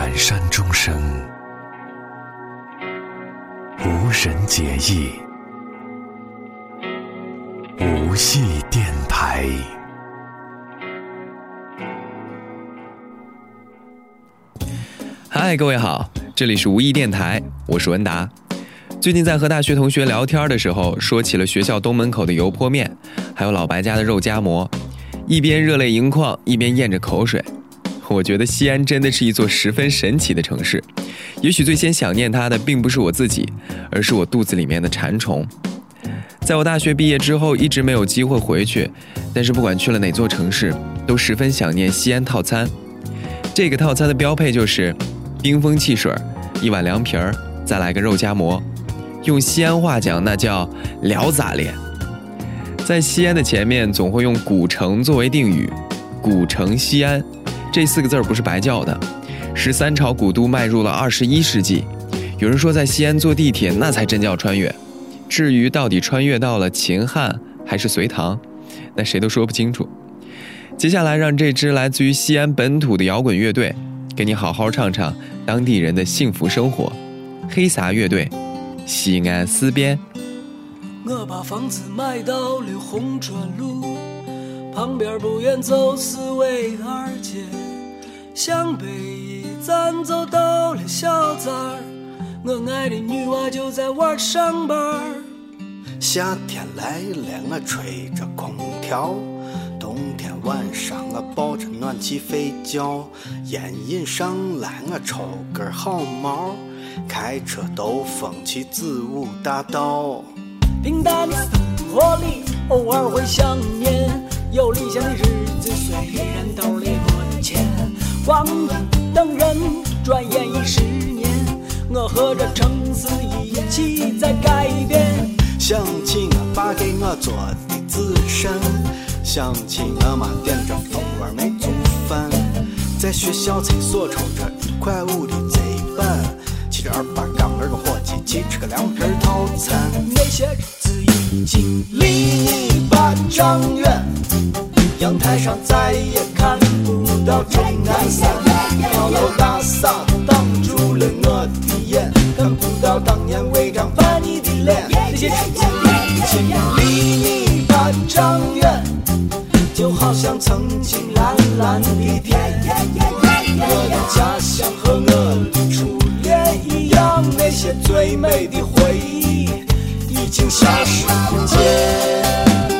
远山钟声，无人解意，无戏电台。嗨，各位好，这里是无意电台，我是文达。最近在和大学同学聊天的时候，说起了学校东门口的油泼面，还有老白家的肉夹馍，一边热泪盈眶，一边咽着口水。我觉得西安真的是一座十分神奇的城市。也许最先想念它的，并不是我自己，而是我肚子里面的馋虫。在我大学毕业之后，一直没有机会回去，但是不管去了哪座城市，都十分想念西安套餐。这个套餐的标配就是冰封汽水，一碗凉皮儿，再来个肉夹馍。用西安话讲，那叫“聊咋咧”。在西安的前面，总会用“古城”作为定语，“古城西安”。这四个字儿不是白叫的。十三朝古都迈入了二十一世纪，有人说在西安坐地铁那才真叫穿越。至于到底穿越到了秦汉还是隋唐，那谁都说不清楚。接下来，让这支来自于西安本土的摇滚乐队，给你好好唱唱当地人的幸福生活。黑撒乐队，西安思边。我把房子卖到了红砖路。旁边不远走四维二街，向北一站走到了小寨儿，我爱的女娃就在外上班儿。夏天来了，我吹着空调；冬天晚上我抱着暖气睡觉。烟瘾上来，我抽根好毛，开车兜风去子午大道。平淡的生活里，偶尔会想念。有理想的日子，虽然兜里没钱，光等人，转眼已十年。我和这城市一起在改变。想起我爸给我做的紫参，想起我妈点着蜂窝煤做饭，在学校厕所抽着一块五的贼板，骑着二八杠跟伙计去吃个凉皮套餐。那些日子已经离你半丈远。阳台上再也看不到钟南山，高楼大厦挡住了我的眼，看不到当年违章判你的脸。那些日子已经离你半丈远，就好像曾经蓝蓝的天。我的家乡和我的初恋一样，那些最美的回忆已经消失不见。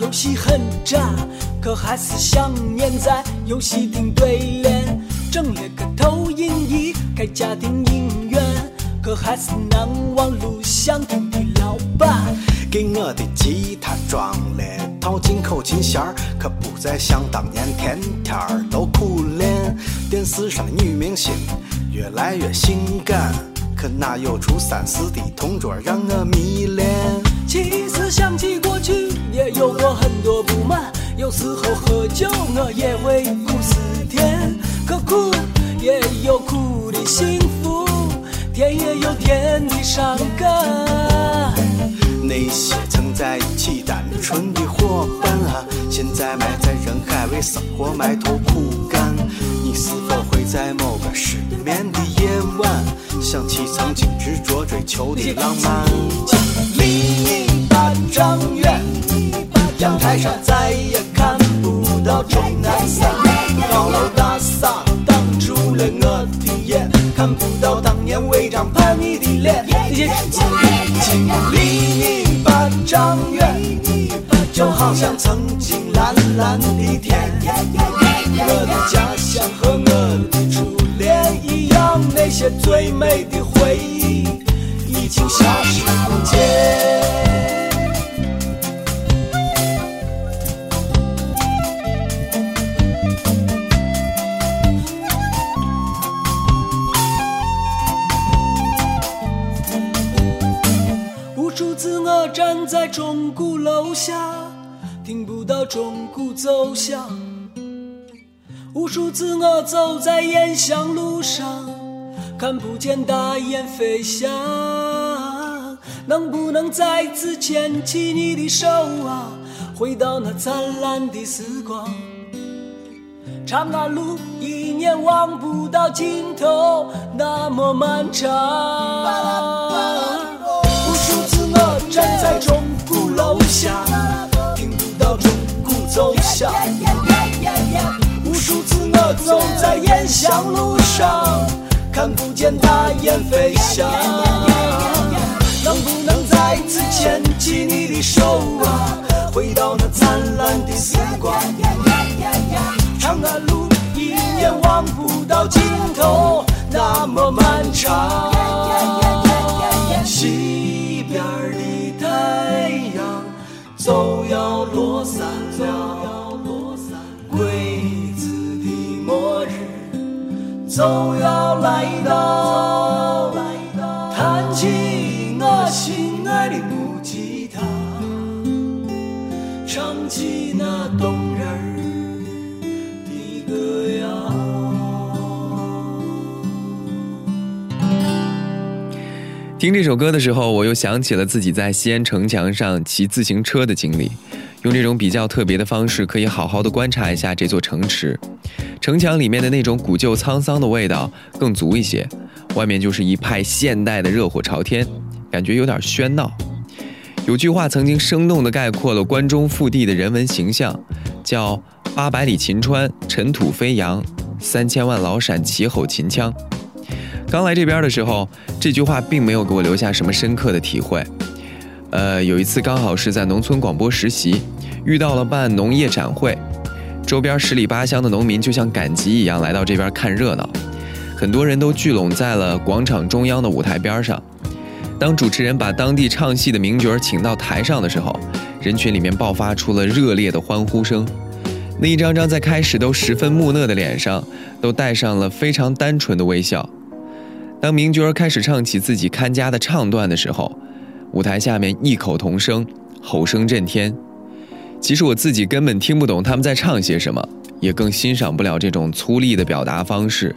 游戏很渣，可还是想念在游戏厅对联。整了个投影仪，开家庭影院，可还是难忘录像厅的老板。给我的吉他装了套进口琴弦，可不再像当年天天都苦练。电视上的女明星越来越性感，可哪有初三四的同桌让我迷恋？其实想起过去。也有过很多不满，有时候喝酒我也会苦思甜，可苦也有苦的幸福，甜也有甜的伤感。那些曾在一起单纯的伙伴啊，现在埋在人海为生活埋头苦干。你是否会在某个失眠的夜晚，想起曾经执着追求的浪漫？半丈远。阳台上再也看不到钟南山，高楼大厦挡住了我的眼，看不到当年违章叛逆的脸。那些日子已经离你半丈远，就好像曾经蓝蓝的天。我的家乡和我的初恋一样，那些最美的回忆已经消失不见。在钟鼓楼下，听不到钟鼓奏响。无数次我走在雁翔路上，看不见大雁飞翔。能不能再次牵起你的手啊，回到那灿烂的时光？长安路一年望不到尽头，那么漫长。我站在钟鼓楼下，听不到钟鼓奏响。无数次我走在烟香路上，看不见大雁飞翔。能不能再次牵起你的手啊，回到那灿烂的时光？长安路一眼望不到尽头，那么漫长。西都要落山了，鬼子的末日就要来到。听这首歌的时候，我又想起了自己在西安城墙上骑自行车的经历。用这种比较特别的方式，可以好好的观察一下这座城池。城墙里面的那种古旧沧桑的味道更足一些，外面就是一派现代的热火朝天，感觉有点喧闹。有句话曾经生动地概括了关中腹地的人文形象，叫“八百里秦川，尘土飞扬；三千万老陕齐吼秦腔”。刚来这边的时候，这句话并没有给我留下什么深刻的体会。呃，有一次刚好是在农村广播实习，遇到了办农业展会，周边十里八乡的农民就像赶集一样来到这边看热闹，很多人都聚拢在了广场中央的舞台边上。当主持人把当地唱戏的名角请到台上的时候，人群里面爆发出了热烈的欢呼声，那一张张在开始都十分木讷的脸上，都带上了非常单纯的微笑。当名角开始唱起自己看家的唱段的时候，舞台下面异口同声，吼声震天。其实我自己根本听不懂他们在唱些什么，也更欣赏不了这种粗粝的表达方式。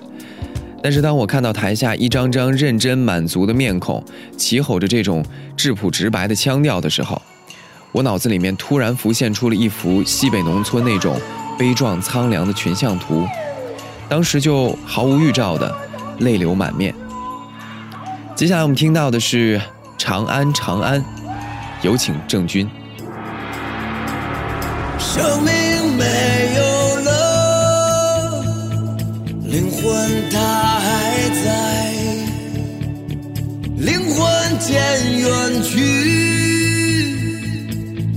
但是当我看到台下一张张认真满足的面孔，齐吼着这种质朴直白的腔调的时候，我脑子里面突然浮现出了一幅西北农村那种悲壮苍凉的群像图，当时就毫无预兆的泪流满面。接下来我们听到的是。长安，长安，有请郑钧。生命没有了，灵魂它还在，灵魂渐远去，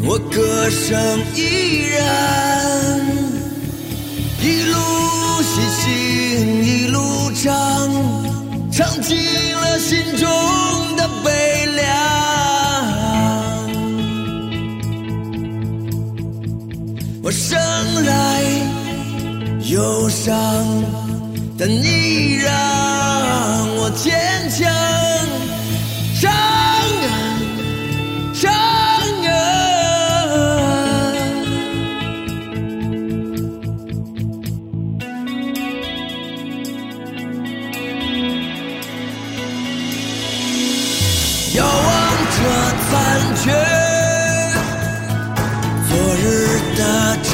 我歌声依然，一路细行一路唱，唱尽了心中的悲凉。我生来忧伤，但你让我坚强。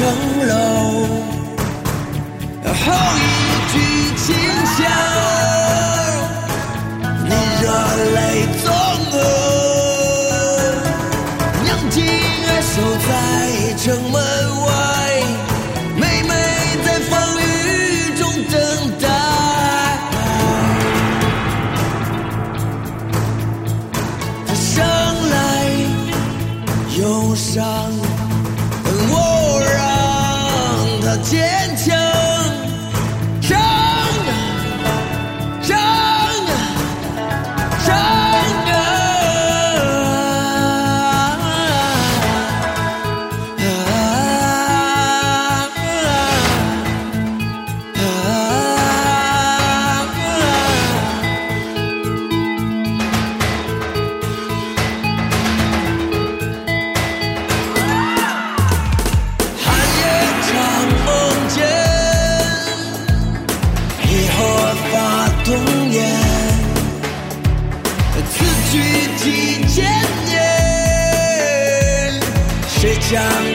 城楼，后一句轻响，你热泪纵横，娘亲儿守在城门外，妹妹在风雨中等待，她生来忧伤。向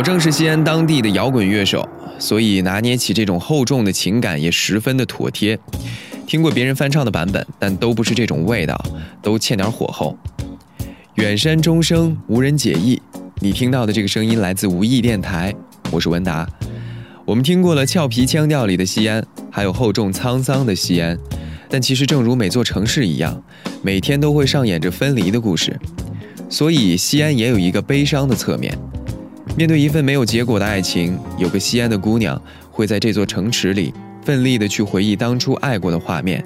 老郑是西安当地的摇滚乐手，所以拿捏起这种厚重的情感也十分的妥帖。听过别人翻唱的版本，但都不是这种味道，都欠点火候。远山钟声无人解意，你听到的这个声音来自无意电台，我是文达。我们听过了俏皮腔调里的西安，还有厚重沧桑的西安，但其实正如每座城市一样，每天都会上演着分离的故事，所以西安也有一个悲伤的侧面。面对一份没有结果的爱情，有个西安的姑娘会在这座城池里奋力地去回忆当初爱过的画面，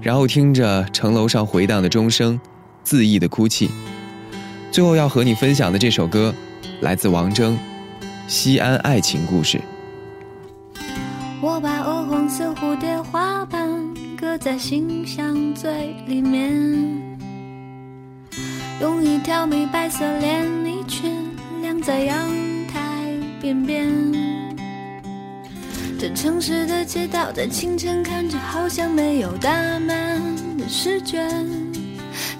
然后听着城楼上回荡的钟声，恣意的哭泣。最后要和你分享的这首歌，来自王铮，《西安爱情故事》。我把鹅黄色蝴蝶花瓣搁在心香最里面，用一条米白色连衣裙在阳台边边。这城市的街道在清晨看着好像没有打满的试卷，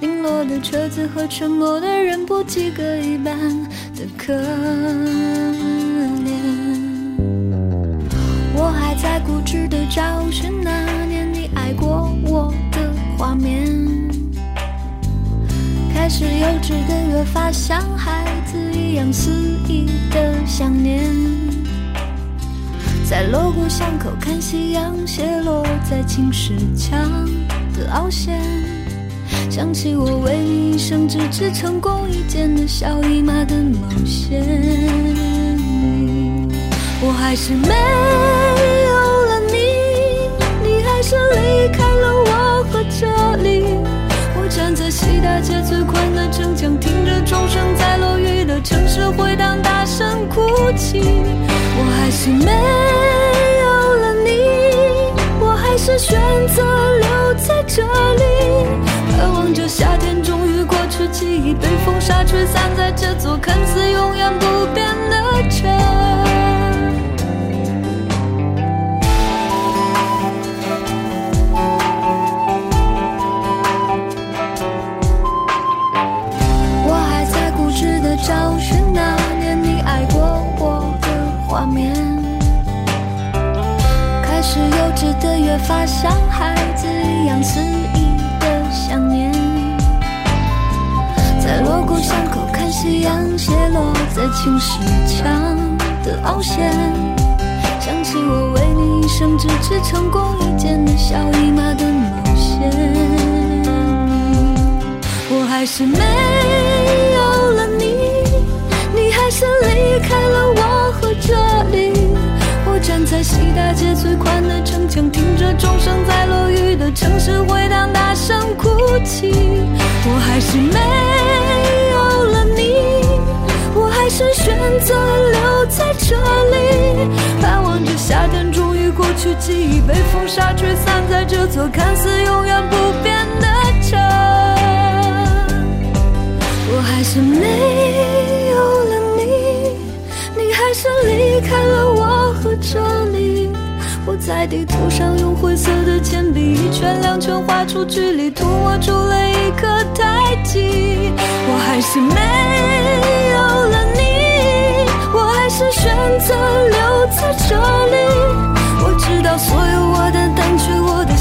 零落的车子和沉默的人不及格一般的可怜。我还在固执的找寻那年你爱过我的画面，开始幼稚的越发像孩子一样肆意的想念，在锣鼓巷口看夕阳斜落在青石墙的凹陷，想起我为你一生只织成功一件的小姨妈的冒险。我还是没有了你，你还是离开了我和这里。我站在西大街最宽的城墙，听着钟声在，我还是没有了你，我还是选择留在这里，盼望着夏天终于过去，记忆被风沙吹散在这座看似永远不变的城。发像孩子一样肆意的想念，在锣鼓巷口看夕阳斜落在青石墙的凹陷，想起我为你一生只织成功一件的小姨妈的冒险。我还是没钟声在落雨的城市回荡，大声哭泣。我还是没有了你，我还是选择留在这里，盼望着夏天终于过去，记忆被风沙吹散在这座看似永远不变的城。我还是没有了你，你还是离开了我和这里。我在地图上用灰色的铅笔一圈两圈画出距离，涂抹出了一颗太极。我还是没有了你，我还是选择留在这里。我知道所有我的单纯，我的。